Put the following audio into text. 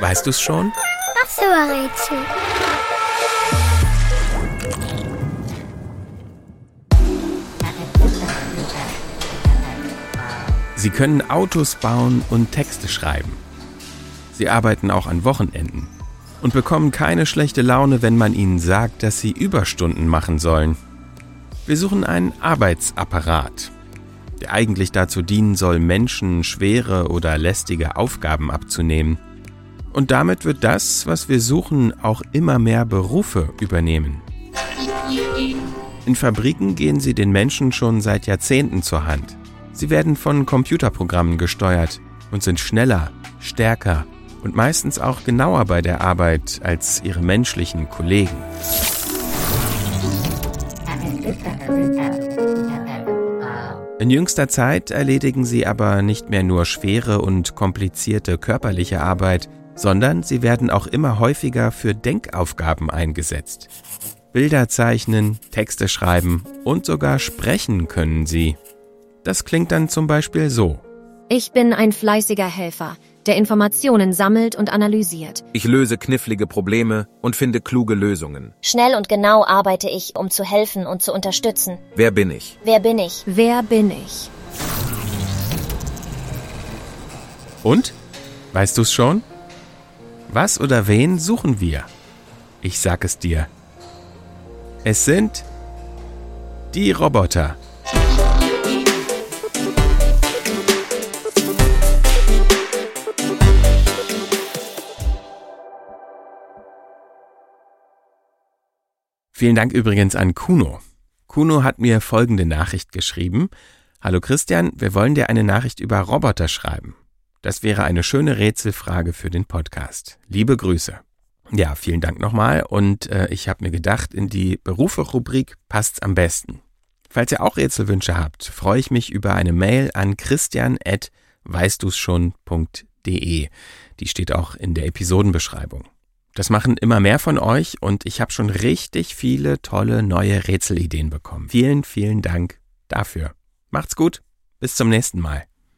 Weißt du's schon? Was für ein Rätsel? Sie können Autos bauen und Texte schreiben. Sie arbeiten auch an Wochenenden und bekommen keine schlechte Laune, wenn man ihnen sagt, dass sie Überstunden machen sollen. Wir suchen einen Arbeitsapparat, der eigentlich dazu dienen soll, Menschen schwere oder lästige Aufgaben abzunehmen. Und damit wird das, was wir suchen, auch immer mehr Berufe übernehmen. In Fabriken gehen sie den Menschen schon seit Jahrzehnten zur Hand. Sie werden von Computerprogrammen gesteuert und sind schneller, stärker und meistens auch genauer bei der Arbeit als ihre menschlichen Kollegen. In jüngster Zeit erledigen sie aber nicht mehr nur schwere und komplizierte körperliche Arbeit, sondern sie werden auch immer häufiger für Denkaufgaben eingesetzt. Bilder zeichnen, Texte schreiben und sogar sprechen können sie. Das klingt dann zum Beispiel so. Ich bin ein fleißiger Helfer, der Informationen sammelt und analysiert. Ich löse knifflige Probleme und finde kluge Lösungen. Schnell und genau arbeite ich, um zu helfen und zu unterstützen. Wer bin ich? Wer bin ich? Wer bin ich? Und? Weißt du's schon? Was oder wen suchen wir? Ich sag es dir. Es sind die Roboter. Vielen Dank übrigens an Kuno. Kuno hat mir folgende Nachricht geschrieben. Hallo Christian, wir wollen dir eine Nachricht über Roboter schreiben. Das wäre eine schöne Rätselfrage für den Podcast. Liebe Grüße. Ja, vielen Dank nochmal und äh, ich habe mir gedacht, in die Berufe-Rubrik passt's am besten. Falls ihr auch Rätselwünsche habt, freue ich mich über eine Mail an christian.weißdu's Die steht auch in der Episodenbeschreibung. Das machen immer mehr von euch und ich habe schon richtig viele tolle neue Rätselideen bekommen. Vielen, vielen Dank dafür. Macht's gut. Bis zum nächsten Mal.